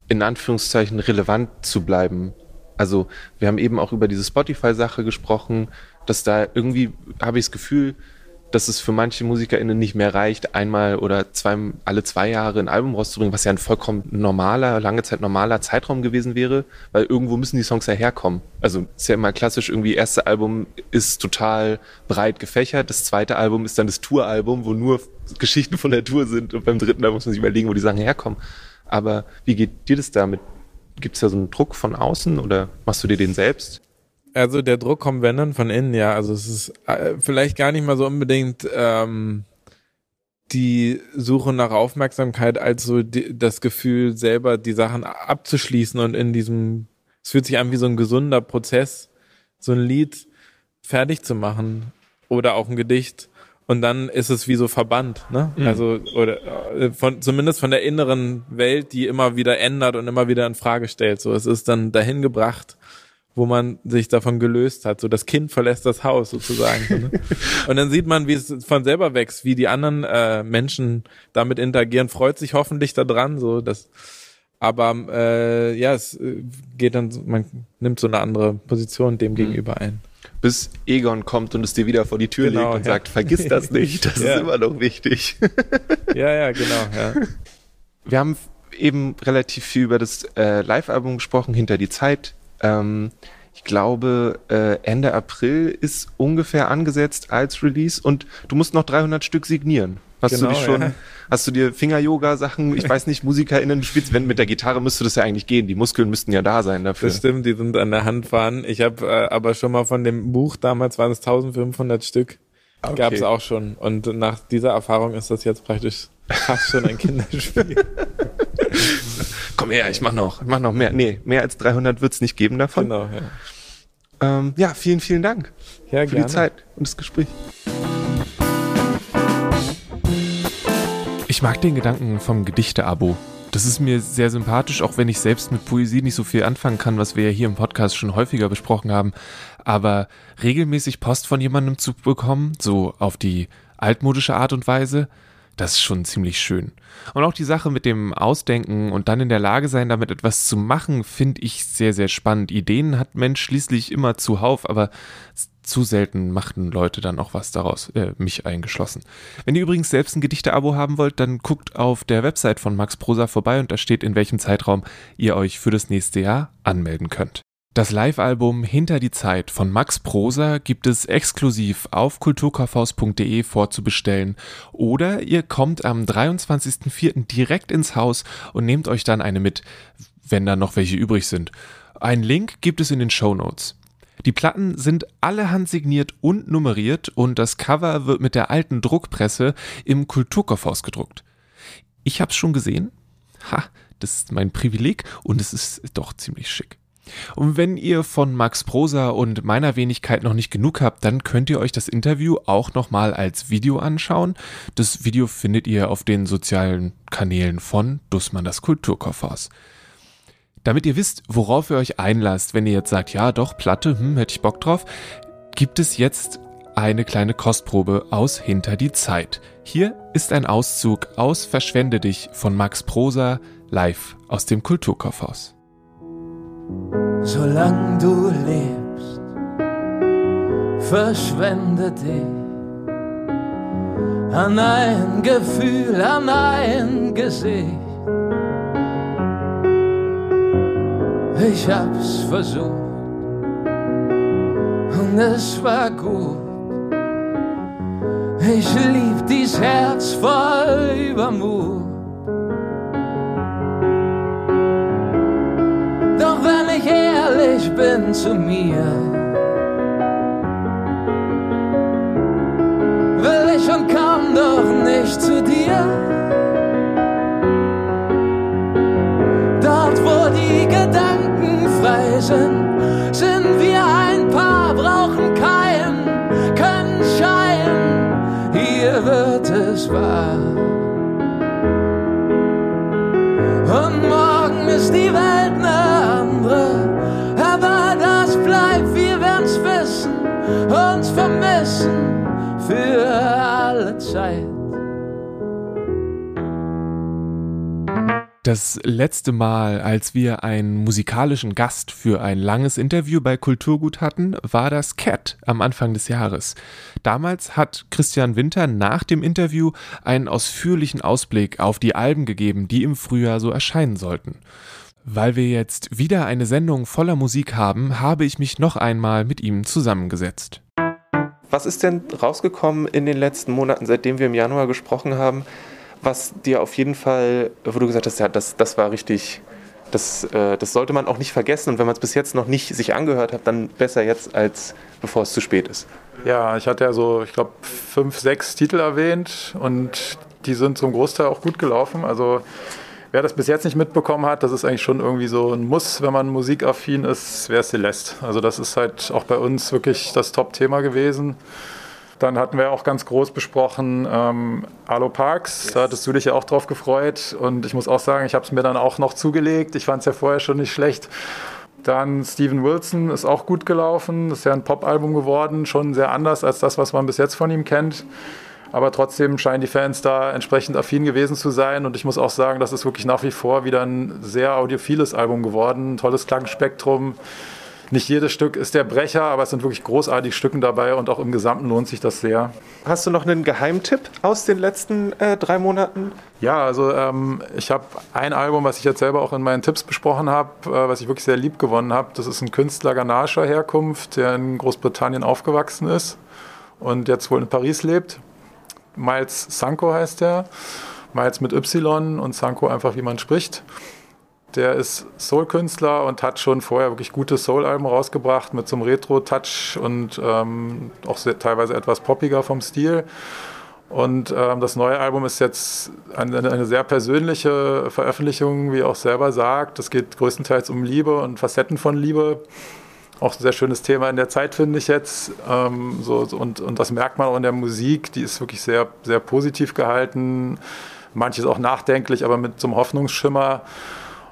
in Anführungszeichen relevant zu bleiben? Also wir haben eben auch über diese Spotify-Sache gesprochen, dass da irgendwie habe ich das Gefühl, dass es für manche MusikerInnen nicht mehr reicht, einmal oder zwei, alle zwei Jahre ein Album rauszubringen, was ja ein vollkommen normaler, lange Zeit normaler Zeitraum gewesen wäre, weil irgendwo müssen die Songs ja herkommen. Also ist ja immer klassisch irgendwie, erste Album ist total breit gefächert, das zweite Album ist dann das Touralbum, wo nur Geschichten von der Tour sind und beim dritten Album muss man sich überlegen, wo die Sachen herkommen. Aber wie geht dir das damit? Gibt es da so einen Druck von außen oder machst du dir den selbst? Also der Druck kommt wenn dann von innen, ja. Also es ist äh, vielleicht gar nicht mal so unbedingt ähm, die Suche nach Aufmerksamkeit als so die, das Gefühl, selber die Sachen abzuschließen und in diesem, es fühlt sich an wie so ein gesunder Prozess, so ein Lied fertig zu machen oder auch ein Gedicht und dann ist es wie so verbannt, ne? Mhm. Also oder äh, von zumindest von der inneren Welt, die immer wieder ändert und immer wieder in Frage stellt. So, es ist dann dahin gebracht, wo man sich davon gelöst hat. So das Kind verlässt das Haus sozusagen. so, ne? Und dann sieht man, wie es von selber wächst, wie die anderen äh, Menschen damit interagieren, freut sich hoffentlich daran. So das, aber äh, ja, es äh, geht dann, man nimmt so eine andere Position dem mhm. gegenüber ein bis Egon kommt und es dir wieder vor die Tür genau, legt und ja. sagt, vergiss das nicht, das ja. ist immer noch wichtig. ja, ja, genau. Ja. Wir haben eben relativ viel über das äh, Live-Album gesprochen, hinter die Zeit. Ähm, ich glaube, äh, Ende April ist ungefähr angesetzt als Release und du musst noch 300 Stück signieren. Hast genau, du dich schon, ja. hast du dir Finger-Yoga-Sachen, ich weiß nicht, MusikerInnen, spielst, wenn mit der Gitarre müsste das ja eigentlich gehen. Die Muskeln müssten ja da sein dafür. Das stimmt, die sind an der Hand fahren. Ich habe äh, aber schon mal von dem Buch, damals waren es 1500 Stück, okay. gab es auch schon. Und nach dieser Erfahrung ist das jetzt praktisch fast schon ein Kinderspiel. Komm her, ich mach noch, ich mach noch mehr. Nee, mehr als 300 wird's nicht geben davon. Genau, ja. Ähm, ja, vielen, vielen Dank ja, für gerne. die Zeit und das Gespräch. Ich mag den Gedanken vom Gedichte-Abo. Das ist mir sehr sympathisch, auch wenn ich selbst mit Poesie nicht so viel anfangen kann, was wir ja hier im Podcast schon häufiger besprochen haben. Aber regelmäßig Post von jemandem zu bekommen, so auf die altmodische Art und Weise, das ist schon ziemlich schön. Und auch die Sache mit dem Ausdenken und dann in der Lage sein, damit etwas zu machen, finde ich sehr, sehr spannend. Ideen hat Mensch schließlich immer zuhauf, aber zu selten machten Leute dann auch was daraus, äh, mich eingeschlossen. Wenn ihr übrigens selbst ein Gedichte-Abo haben wollt, dann guckt auf der Website von Max Prosa vorbei und da steht, in welchem Zeitraum ihr euch für das nächste Jahr anmelden könnt. Das Live-Album Hinter die Zeit von Max Prosa gibt es exklusiv auf kulturkaufhaus.de vorzubestellen oder ihr kommt am 23.04. direkt ins Haus und nehmt euch dann eine mit, wenn da noch welche übrig sind. Ein Link gibt es in den Show Notes. Die Platten sind alle handsigniert und nummeriert und das Cover wird mit der alten Druckpresse im Kulturkaufhaus gedruckt. Ich hab's schon gesehen. Ha, das ist mein Privileg und es ist doch ziemlich schick. Und wenn ihr von Max Prosa und meiner Wenigkeit noch nicht genug habt, dann könnt ihr euch das Interview auch nochmal als Video anschauen. Das Video findet ihr auf den sozialen Kanälen von Dussmann das Kulturkaufhaus. Damit ihr wisst, worauf ihr euch einlasst, wenn ihr jetzt sagt, ja doch, Platte, hm, hätte ich Bock drauf, gibt es jetzt eine kleine Kostprobe aus Hinter die Zeit. Hier ist ein Auszug aus Verschwende dich von Max Prosa live aus dem Kulturkaufhaus. Solange du lebst, verschwende dich an ein Gefühl, an ein Gesicht Ich hab's versucht und es war gut. Ich lieb dies Herz voll Übermut. Ehrlich bin zu mir, will ich und komm doch nicht zu dir. Dort, wo die Gedanken frei sind, sind wir ein Paar, brauchen keinen, können scheinen, hier wird es wahr. Für alle Zeit. Das letzte Mal, als wir einen musikalischen Gast für ein langes Interview bei Kulturgut hatten, war das Cat am Anfang des Jahres. Damals hat Christian Winter nach dem Interview einen ausführlichen Ausblick auf die Alben gegeben, die im Frühjahr so erscheinen sollten. Weil wir jetzt wieder eine Sendung voller Musik haben, habe ich mich noch einmal mit ihm zusammengesetzt. Was ist denn rausgekommen in den letzten Monaten, seitdem wir im Januar gesprochen haben? was dir auf jeden Fall, wo du gesagt hast, ja, das, das war richtig, das, äh, das sollte man auch nicht vergessen. Und wenn man es bis jetzt noch nicht sich angehört hat, dann besser jetzt, als bevor es zu spät ist. Ja, ich hatte ja so, ich glaube, fünf, sechs Titel erwähnt und die sind zum Großteil auch gut gelaufen. Also wer das bis jetzt nicht mitbekommen hat, das ist eigentlich schon irgendwie so ein Muss, wenn man musikaffin ist, wäre Celeste. Also das ist halt auch bei uns wirklich das Top-Thema gewesen. Dann hatten wir auch ganz groß besprochen ähm, Arlo Parks, yes. da hattest du dich ja auch drauf gefreut und ich muss auch sagen, ich habe es mir dann auch noch zugelegt. Ich fand es ja vorher schon nicht schlecht. Dann Steven Wilson ist auch gut gelaufen, das ist ja ein Pop-Album geworden, schon sehr anders als das, was man bis jetzt von ihm kennt. Aber trotzdem scheinen die Fans da entsprechend affin gewesen zu sein. Und ich muss auch sagen, das ist wirklich nach wie vor wieder ein sehr audiophiles Album geworden. Ein tolles Klangspektrum. Nicht jedes Stück ist der Brecher, aber es sind wirklich großartige Stücken dabei und auch im Gesamten lohnt sich das sehr. Hast du noch einen Geheimtipp aus den letzten äh, drei Monaten? Ja, also ähm, ich habe ein Album, was ich jetzt selber auch in meinen Tipps besprochen habe, äh, was ich wirklich sehr lieb gewonnen habe. Das ist ein Künstler ghanaischer Herkunft, der in Großbritannien aufgewachsen ist und jetzt wohl in Paris lebt. Miles Sanko heißt der. Miles mit Y und Sanko einfach, wie man spricht. Der ist Soul-Künstler und hat schon vorher wirklich gute Soul-Alben rausgebracht mit so einem Retro-Touch und ähm, auch sehr, teilweise etwas poppiger vom Stil. Und ähm, das neue Album ist jetzt eine, eine, sehr persönliche Veröffentlichung, wie er auch selber sagt. Es geht größtenteils um Liebe und Facetten von Liebe auch ein sehr schönes Thema in der Zeit, finde ich jetzt. Ähm, so, und, und das merkt man auch in der Musik, die ist wirklich sehr, sehr positiv gehalten. Manches auch nachdenklich, aber mit so einem Hoffnungsschimmer.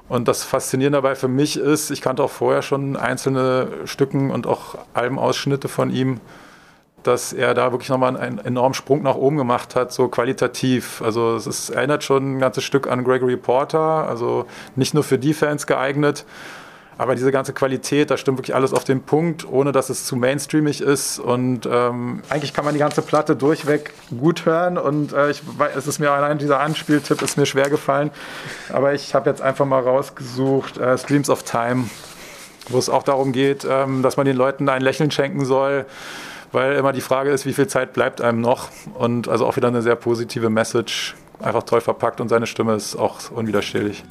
Und das Faszinierende dabei für mich ist, ich kannte auch vorher schon einzelne Stücken und auch Albenausschnitte von ihm, dass er da wirklich nochmal einen enormen Sprung nach oben gemacht hat, so qualitativ. Also es ist, erinnert schon ein ganzes Stück an Gregory Porter, also nicht nur für die Fans geeignet, aber diese ganze Qualität, da stimmt wirklich alles auf den Punkt, ohne dass es zu mainstreamig ist. Und ähm, eigentlich kann man die ganze Platte durchweg gut hören. Und äh, ich, es ist mir allein dieser Anspieltipp ist mir schwer gefallen. Aber ich habe jetzt einfach mal rausgesucht äh, Streams of Time, wo es auch darum geht, ähm, dass man den Leuten ein Lächeln schenken soll. Weil immer die Frage ist, wie viel Zeit bleibt einem noch? Und also auch wieder eine sehr positive Message, einfach toll verpackt und seine Stimme ist auch unwiderstehlich.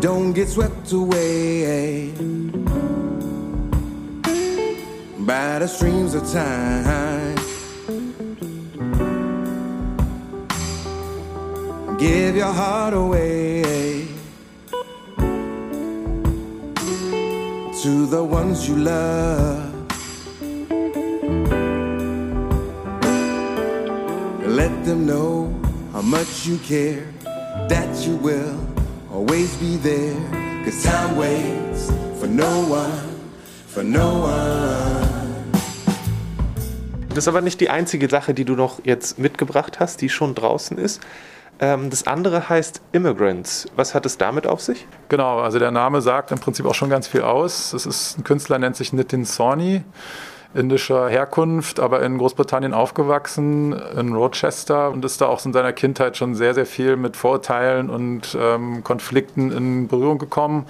Don't get swept away by the streams of time. Give your heart away to the ones you love. Let them know how much you care, that you will always be there. Cause time waits for no one, for no one. Das ist aber nicht die einzige Sache, die du noch jetzt mitgebracht hast, die schon draußen ist. Ähm, das andere heißt Immigrants. Was hat es damit auf sich? Genau, also der Name sagt im Prinzip auch schon ganz viel aus. Es ist ein Künstler, nennt sich Nitin Sawhney indischer Herkunft, aber in Großbritannien aufgewachsen, in Rochester und ist da auch in seiner Kindheit schon sehr, sehr viel mit Vorurteilen und ähm, Konflikten in Berührung gekommen.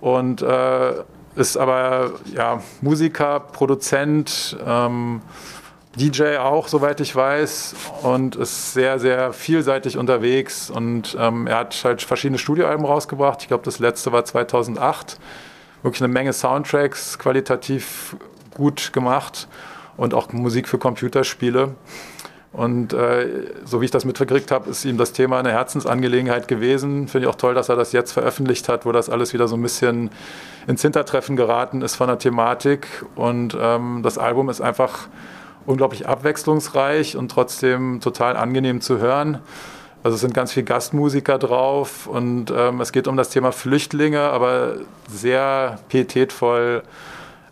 Und äh, ist aber ja, Musiker, Produzent, ähm, DJ auch, soweit ich weiß, und ist sehr, sehr vielseitig unterwegs. Und ähm, er hat halt verschiedene Studioalben rausgebracht. Ich glaube, das letzte war 2008. Wirklich eine Menge Soundtracks, qualitativ gut gemacht und auch Musik für Computerspiele. Und äh, so wie ich das mitgekriegt habe, ist ihm das Thema eine Herzensangelegenheit gewesen. Finde ich auch toll, dass er das jetzt veröffentlicht hat, wo das alles wieder so ein bisschen ins Hintertreffen geraten ist von der Thematik. Und ähm, das Album ist einfach unglaublich abwechslungsreich und trotzdem total angenehm zu hören. Also es sind ganz viele Gastmusiker drauf und ähm, es geht um das Thema Flüchtlinge, aber sehr pietätvoll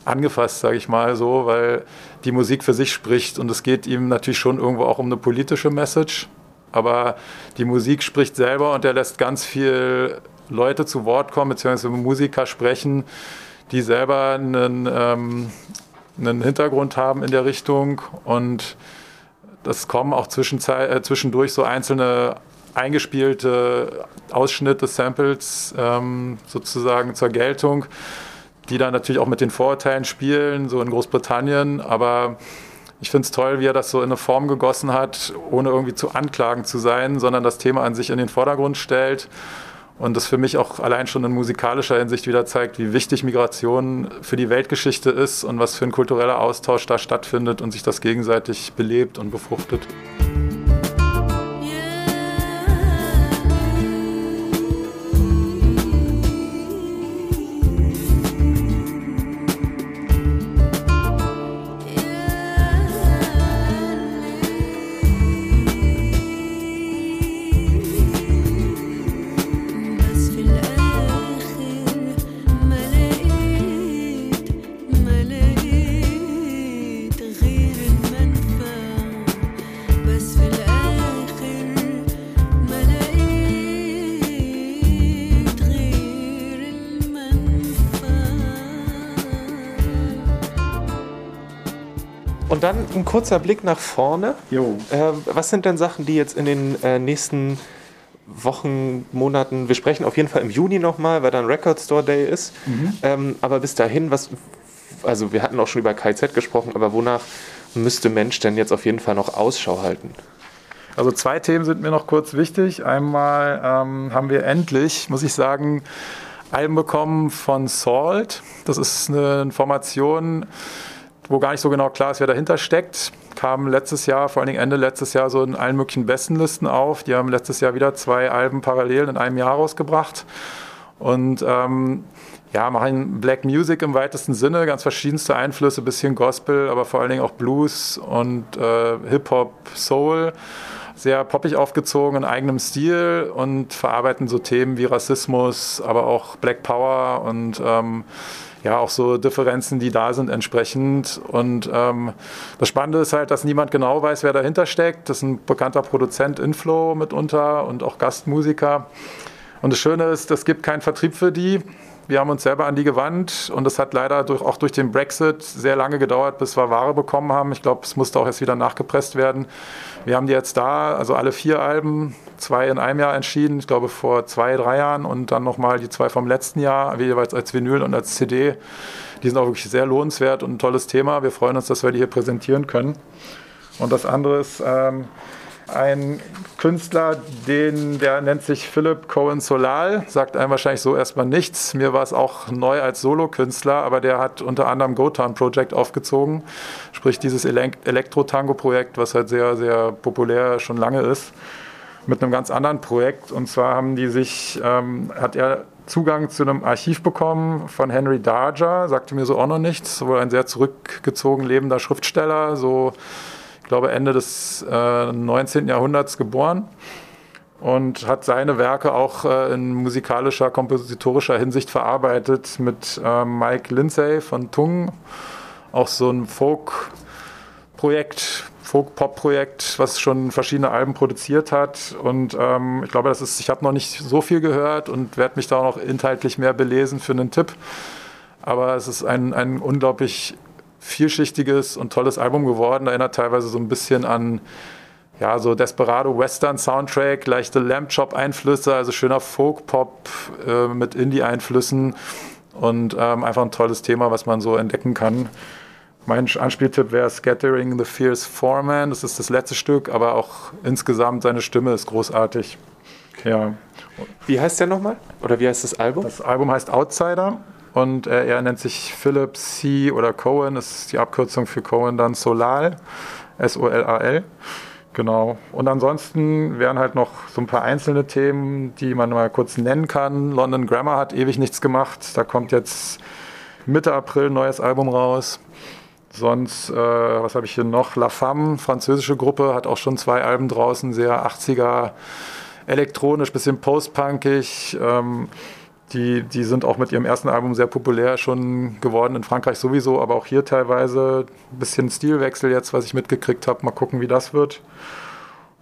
angefasst, sage ich mal so, weil die Musik für sich spricht und es geht ihm natürlich schon irgendwo auch um eine politische Message, aber die Musik spricht selber und er lässt ganz viel Leute zu Wort kommen, beziehungsweise Musiker sprechen, die selber einen, ähm, einen Hintergrund haben in der Richtung. Und das kommen auch äh, zwischendurch so einzelne eingespielte Ausschnitte, Samples ähm, sozusagen zur Geltung die dann natürlich auch mit den Vorurteilen spielen, so in Großbritannien. Aber ich finde es toll, wie er das so in eine Form gegossen hat, ohne irgendwie zu anklagend zu sein, sondern das Thema an sich in den Vordergrund stellt. Und das für mich auch allein schon in musikalischer Hinsicht wieder zeigt, wie wichtig Migration für die Weltgeschichte ist und was für ein kultureller Austausch da stattfindet und sich das gegenseitig belebt und befruchtet. Ein kurzer Blick nach vorne. Jo. Äh, was sind denn Sachen, die jetzt in den äh, nächsten Wochen, Monaten, wir sprechen auf jeden Fall im Juni nochmal, weil dann Record Store Day ist. Ähm, aber bis dahin, was, also wir hatten auch schon über KZ gesprochen, aber wonach müsste Mensch denn jetzt auf jeden Fall noch Ausschau halten? Also zwei Themen sind mir noch kurz wichtig. Einmal ähm, haben wir endlich, muss ich sagen, Alben bekommen von Salt. Das ist eine Formation, wo gar nicht so genau klar ist, wer dahinter steckt. Kam letztes Jahr, vor allen Dingen Ende letztes Jahr, so in allen möglichen Bestenlisten auf. Die haben letztes Jahr wieder zwei Alben parallel in einem Jahr rausgebracht. Und ähm, ja, machen Black Music im weitesten Sinne, ganz verschiedenste Einflüsse, bisschen Gospel, aber vor allen Dingen auch Blues und äh, Hip-Hop, Soul. Sehr poppig aufgezogen in eigenem Stil und verarbeiten so Themen wie Rassismus, aber auch Black Power und ähm, ja, auch so Differenzen, die da sind entsprechend. Und ähm, das Spannende ist halt, dass niemand genau weiß, wer dahinter steckt. Das ist ein bekannter Produzent Inflow mitunter und auch Gastmusiker. Und das Schöne ist, es gibt keinen Vertrieb für die. Wir haben uns selber an die gewandt und es hat leider durch, auch durch den Brexit sehr lange gedauert, bis wir Ware bekommen haben. Ich glaube, es musste auch erst wieder nachgepresst werden. Wir haben die jetzt da, also alle vier Alben, zwei in einem Jahr entschieden, ich glaube vor zwei, drei Jahren und dann nochmal die zwei vom letzten Jahr, jeweils als Vinyl und als CD. Die sind auch wirklich sehr lohnenswert und ein tolles Thema. Wir freuen uns, dass wir die hier präsentieren können. Und das andere ist ähm, ein Künstler, den, der nennt sich Philip Cohen Solal, sagt einem wahrscheinlich so erstmal nichts. Mir war es auch neu als Solokünstler, aber der hat unter anderem Gotan Project aufgezogen, sprich dieses Elek Elektro-Tango-Projekt, was halt sehr, sehr populär schon lange ist, mit einem ganz anderen Projekt. Und zwar haben die sich, ähm, hat er Zugang zu einem Archiv bekommen von Henry Darger, sagte mir so auch noch nichts, wohl ein sehr zurückgezogen lebender Schriftsteller, so ich glaube Ende des äh, 19. Jahrhunderts geboren und hat seine Werke auch äh, in musikalischer, kompositorischer Hinsicht verarbeitet mit äh, Mike Lindsay von Tung, auch so ein Folk-Projekt, Folk-Pop-Projekt, was schon verschiedene Alben produziert hat. Und ähm, ich glaube, das ist, ich habe noch nicht so viel gehört und werde mich da auch noch inhaltlich mehr belesen für einen Tipp. Aber es ist ein, ein unglaublich vielschichtiges und tolles Album geworden. Erinnert teilweise so ein bisschen an ja, so Desperado Western Soundtrack, leichte Lamp Chop Einflüsse, also schöner Folk Pop äh, mit Indie Einflüssen und ähm, einfach ein tolles Thema, was man so entdecken kann. Mein Anspieltipp wäre Scattering the Fierce Foreman. Das ist das letzte Stück, aber auch insgesamt seine Stimme ist großartig. Ja. Wie heißt der nochmal? Oder wie heißt das Album? Das Album heißt Outsider und äh, er nennt sich Philip C. oder Cohen, das ist die Abkürzung für Cohen dann Solal, S-O-L-A-L. Genau. Und ansonsten wären halt noch so ein paar einzelne Themen, die man mal kurz nennen kann. London Grammar hat ewig nichts gemacht. Da kommt jetzt Mitte April ein neues Album raus. Sonst, äh, was habe ich hier noch? La Femme, französische Gruppe, hat auch schon zwei Alben draußen, sehr 80er, elektronisch, bisschen postpunkig. Ähm, die, die sind auch mit ihrem ersten Album sehr populär schon geworden, in Frankreich sowieso, aber auch hier teilweise ein bisschen Stilwechsel jetzt, was ich mitgekriegt habe. Mal gucken, wie das wird.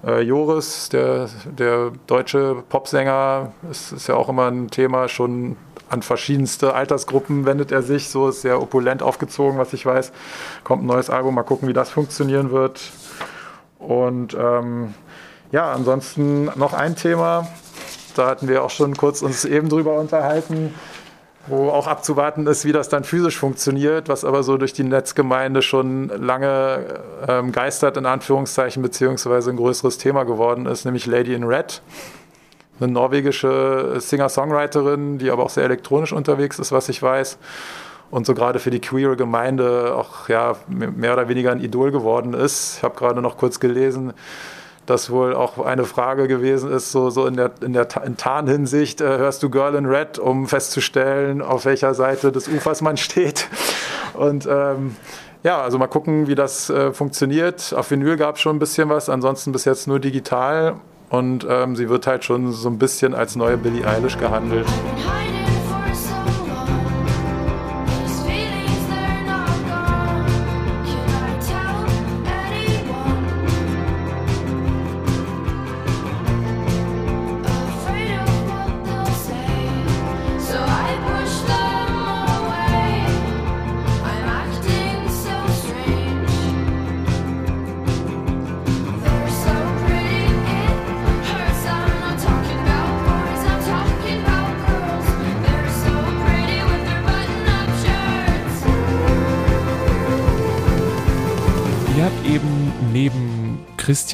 Äh, Joris, der, der deutsche Popsänger, ist, ist ja auch immer ein Thema, schon an verschiedenste Altersgruppen wendet er sich, so ist sehr opulent aufgezogen, was ich weiß. Kommt ein neues Album, mal gucken, wie das funktionieren wird. Und ähm, ja, ansonsten noch ein Thema, da hatten wir auch schon kurz uns eben drüber unterhalten, wo auch abzuwarten ist, wie das dann physisch funktioniert, was aber so durch die Netzgemeinde schon lange ähm, geistert, in Anführungszeichen, beziehungsweise ein größeres Thema geworden ist, nämlich Lady in Red. Eine norwegische Singer-Songwriterin, die aber auch sehr elektronisch unterwegs ist, was ich weiß. Und so gerade für die queere Gemeinde auch ja, mehr oder weniger ein Idol geworden ist. Ich habe gerade noch kurz gelesen, das wohl auch eine Frage gewesen ist, so, so in der, in der in Tarnhinsicht, äh, hörst du Girl in Red, um festzustellen, auf welcher Seite des Ufers man steht. Und ähm, ja, also mal gucken, wie das äh, funktioniert. Auf Vinyl gab es schon ein bisschen was, ansonsten bis jetzt nur digital. Und ähm, sie wird halt schon so ein bisschen als neue Billie Eilish gehandelt.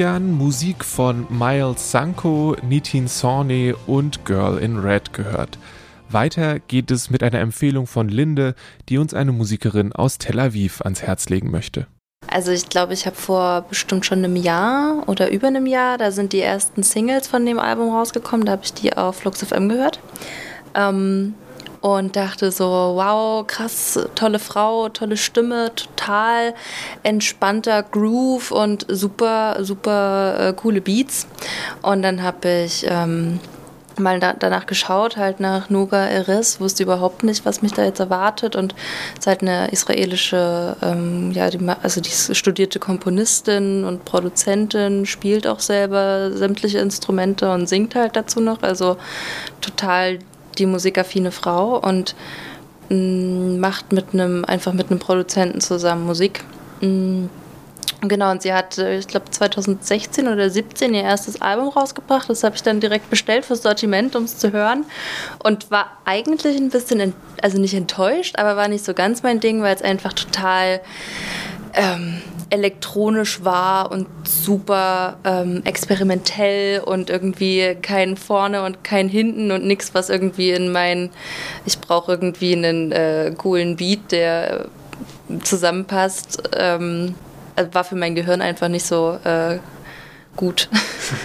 Christian Musik von Miles Sanko, Nitin Sorney und Girl in Red gehört. Weiter geht es mit einer Empfehlung von Linde, die uns eine Musikerin aus Tel Aviv ans Herz legen möchte. Also ich glaube, ich habe vor bestimmt schon einem Jahr oder über einem Jahr, da sind die ersten Singles von dem Album rausgekommen, da habe ich die auf Flux FM gehört. Ähm, und dachte so, wow, krass, tolle Frau, tolle Stimme, total entspannter Groove und super, super äh, coole Beats. Und dann habe ich ähm, mal da, danach geschaut, halt nach Noga Eres, wusste überhaupt nicht, was mich da jetzt erwartet und ist halt eine israelische, ähm, ja, die, also die studierte Komponistin und Produzentin, spielt auch selber sämtliche Instrumente und singt halt dazu noch, also total die musikaffine Frau und mm, macht mit einem, einfach mit einem Produzenten zusammen Musik. Mm, Genau, und sie hat, äh, ich glaube, 2016 oder 2017 ihr erstes Album rausgebracht. Das habe ich dann direkt bestellt fürs Sortiment, um es zu hören. Und war eigentlich ein bisschen, also nicht enttäuscht, aber war nicht so ganz mein Ding, weil es einfach total ähm, elektronisch war und super ähm, experimentell und irgendwie kein vorne und kein hinten und nichts, was irgendwie in mein, ich brauche irgendwie einen äh, coolen Beat, der zusammenpasst. Ähm, also war für mein Gehirn einfach nicht so äh, gut.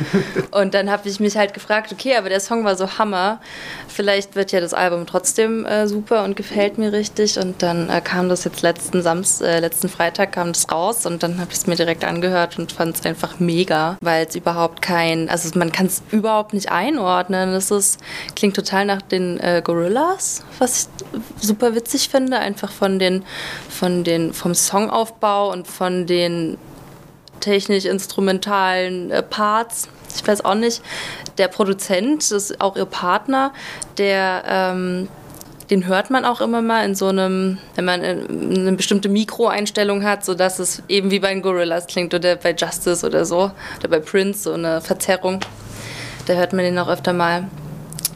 und dann habe ich mich halt gefragt, okay, aber der Song war so Hammer. Vielleicht wird ja das Album trotzdem äh, super und gefällt mir richtig. Und dann äh, kam das jetzt letzten Samst, äh, letzten Freitag kam das raus und dann habe ich es mir direkt angehört und fand es einfach mega, weil es überhaupt kein, also man kann es überhaupt nicht einordnen. Es ist, klingt total nach den äh, Gorillas, was ich super witzig finde, einfach von den, von den, vom Songaufbau und von den technisch-instrumentalen äh, Parts. Ich weiß auch nicht. Der Produzent, ist auch ihr Partner, der ähm, den hört man auch immer mal in so einem, wenn man eine bestimmte Mikroeinstellung hat, sodass es eben wie bei den Gorillas klingt oder bei Justice oder so oder bei Prince, so eine Verzerrung. Da hört man den auch öfter mal.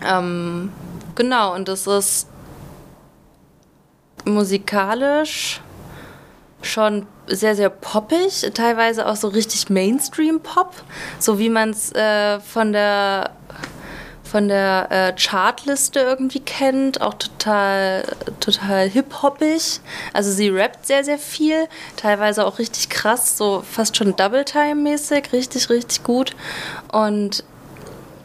Ähm, genau, und das ist musikalisch schon sehr, sehr poppig, teilweise auch so richtig Mainstream-Pop, so wie man es äh, von der von der äh, Chartliste irgendwie kennt, auch total, total hip-hoppig. Also sie rappt sehr, sehr viel, teilweise auch richtig krass, so fast schon Double-Time-mäßig, richtig, richtig gut. Und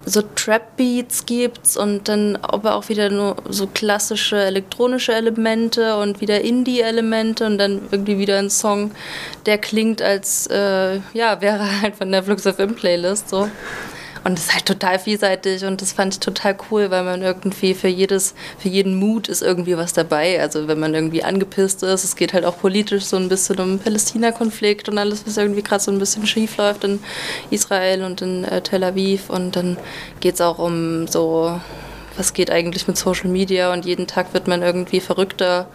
so Trap-Beats gibt's und dann aber auch wieder nur so klassische elektronische Elemente und wieder Indie-Elemente und dann irgendwie wieder ein Song, der klingt als, äh, ja, wäre halt von der Flux FM Playlist so. Und es ist halt total vielseitig und das fand ich total cool, weil man irgendwie für jedes, für jeden Mut ist irgendwie was dabei. Also wenn man irgendwie angepisst ist, es geht halt auch politisch so ein bisschen um Palästina-Konflikt und alles, was irgendwie gerade so ein bisschen schief läuft in Israel und in äh, Tel Aviv. Und dann geht es auch um so, was geht eigentlich mit Social Media und jeden Tag wird man irgendwie verrückter.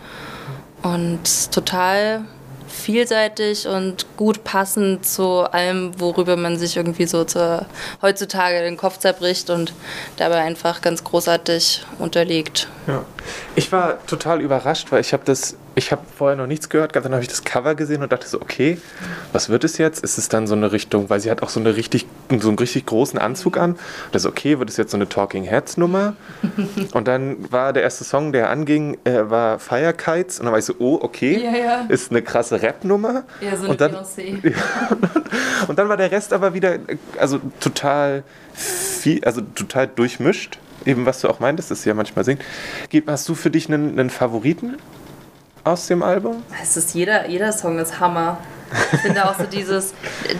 Und total vielseitig und gut passend zu allem, worüber man sich irgendwie so zur, heutzutage den Kopf zerbricht und dabei einfach ganz großartig unterlegt. Ja. Ich war total überrascht, weil ich habe das ich habe vorher noch nichts gehört, dann habe ich das Cover gesehen und dachte so, okay, was wird es jetzt? Ist es dann so eine Richtung, weil sie hat auch so, eine richtig, so einen richtig großen Anzug an. Das ist okay, wird es jetzt so eine Talking Heads Nummer? und dann war der erste Song, der anging, äh, war Fire Kites und dann war ich so, oh, okay, ja, ja. ist eine krasse Rap-Nummer. Ja, so eine und dann, ja, und dann war der Rest aber wieder, also total viel, also total durchmischt eben was du auch meintest, dass sie ja manchmal singt. Hast du für dich einen, einen Favoriten? Aus dem Album? Es ist jeder, jeder Song ist Hammer. Ich finde auch so dieses,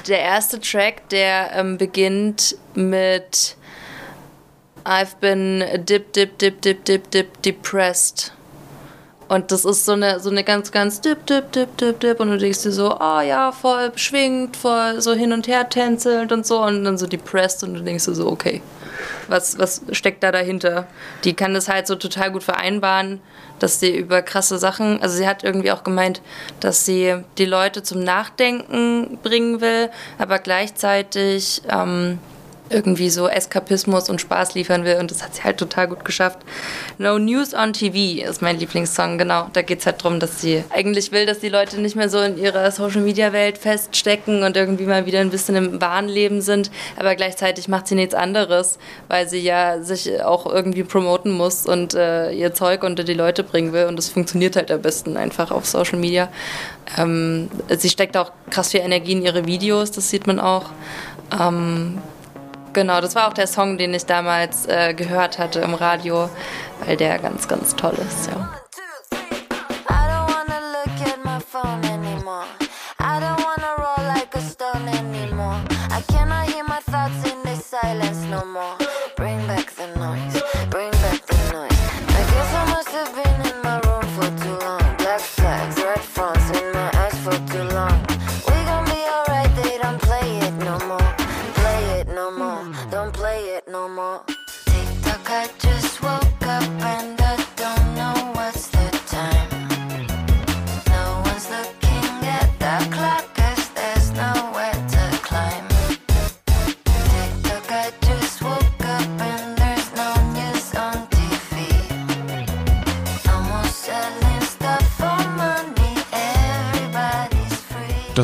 der erste Track, der ähm, beginnt mit I've been dip, dip, dip, dip, dip, dip, depressed. Und das ist so eine, so eine ganz, ganz dip, dip, dip, dip, dip. Und du denkst dir so, oh ja, voll beschwingt, voll so hin und her tänzelnd und so. Und dann so depressed und du denkst dir so, okay, was, was steckt da dahinter? Die kann das halt so total gut vereinbaren dass sie über krasse Sachen, also sie hat irgendwie auch gemeint, dass sie die Leute zum Nachdenken bringen will, aber gleichzeitig ähm, irgendwie so Eskapismus und Spaß liefern will und das hat sie halt total gut geschafft. No News on TV ist mein Lieblingssong, genau. Da geht es halt darum, dass sie eigentlich will, dass die Leute nicht mehr so in ihrer Social-Media-Welt feststecken und irgendwie mal wieder ein bisschen im wahren Leben sind, aber gleichzeitig macht sie nichts anderes, weil sie ja sich auch irgendwie promoten muss und äh, ihr Zeug unter die Leute bringen will und das funktioniert halt am besten einfach auf Social Media. Ähm, sie steckt auch krass viel Energie in ihre Videos, das sieht man auch. Ähm, Genau, das war auch der Song, den ich damals äh, gehört hatte im Radio, weil der ganz, ganz toll ist. Ja.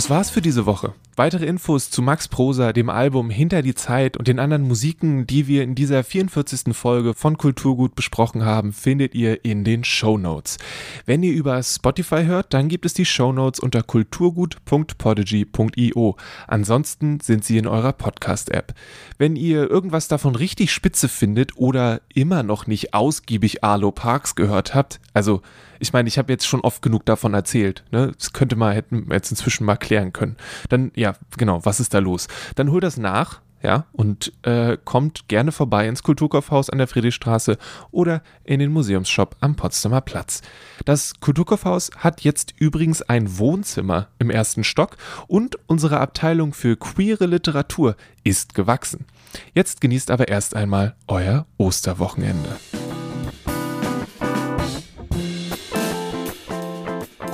Das war's für diese Woche. Weitere Infos zu Max Prosa, dem Album Hinter die Zeit und den anderen Musiken, die wir in dieser 44. Folge von Kulturgut besprochen haben, findet ihr in den Show Notes. Wenn ihr über Spotify hört, dann gibt es die Show Notes unter kulturgut.podigy.io. Ansonsten sind sie in eurer Podcast-App. Wenn ihr irgendwas davon richtig spitze findet oder immer noch nicht ausgiebig Arlo Parks gehört habt, also ich meine, ich habe jetzt schon oft genug davon erzählt. Ne? Das könnte man hätten jetzt inzwischen mal klären können. Dann, ja, genau, was ist da los? Dann holt das nach, ja, und äh, kommt gerne vorbei ins Kulturkaufhaus an der Friedrichstraße oder in den Museumsshop am Potsdamer Platz. Das Kulturkaufhaus hat jetzt übrigens ein Wohnzimmer im ersten Stock und unsere Abteilung für queere Literatur ist gewachsen. Jetzt genießt aber erst einmal euer Osterwochenende.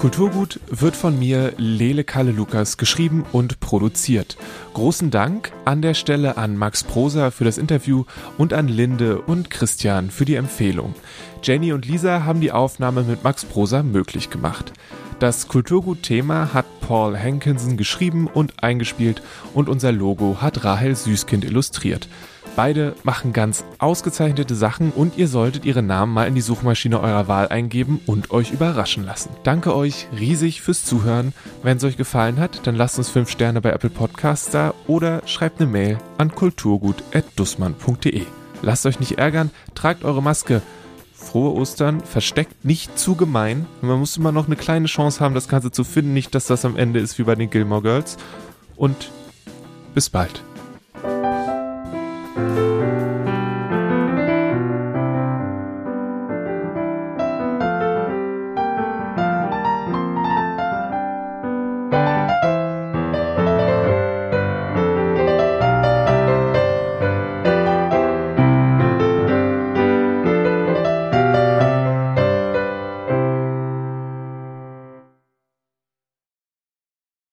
Kulturgut wird von mir, Lele Kalle Lukas, geschrieben und produziert. Großen Dank an der Stelle an Max Prosa für das Interview und an Linde und Christian für die Empfehlung. Jenny und Lisa haben die Aufnahme mit Max Prosa möglich gemacht. Das Kulturgut-Thema hat Paul Hankinson geschrieben und eingespielt und unser Logo hat Rahel Süßkind illustriert. Beide machen ganz ausgezeichnete Sachen und ihr solltet ihre Namen mal in die Suchmaschine eurer Wahl eingeben und euch überraschen lassen. Danke euch riesig fürs Zuhören. Wenn es euch gefallen hat, dann lasst uns 5 Sterne bei Apple Podcasts da oder schreibt eine Mail an kulturgut.dussmann.de. Lasst euch nicht ärgern, tragt eure Maske. Frohe Ostern, versteckt nicht zu gemein. Man muss immer noch eine kleine Chance haben, das Ganze zu finden. Nicht, dass das am Ende ist wie bei den Gilmore Girls. Und bis bald.